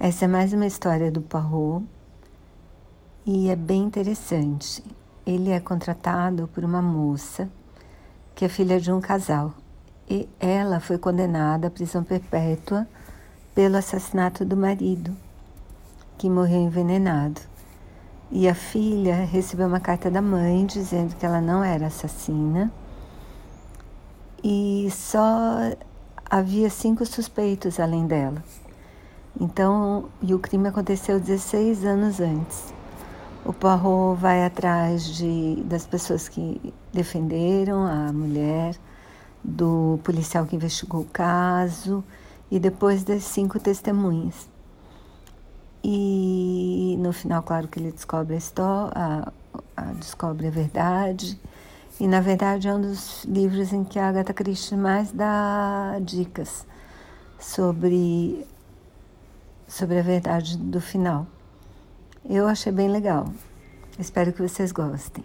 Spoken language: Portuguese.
Essa é mais uma história do Poirot e é bem interessante. Ele é contratado por uma moça que é filha de um casal e ela foi condenada à prisão perpétua pelo assassinato do marido, que morreu envenenado. E a filha recebeu uma carta da mãe dizendo que ela não era assassina e só havia cinco suspeitos além dela. Então, e o crime aconteceu 16 anos antes. O Poirot vai atrás de, das pessoas que defenderam a mulher, do policial que investigou o caso e depois das cinco testemunhas. E no final, claro que ele descobre a história, a, a, descobre a verdade. E na verdade é um dos livros em que a Agatha Christie mais dá dicas sobre sobre a verdade do final. Eu achei bem legal. Espero que vocês gostem.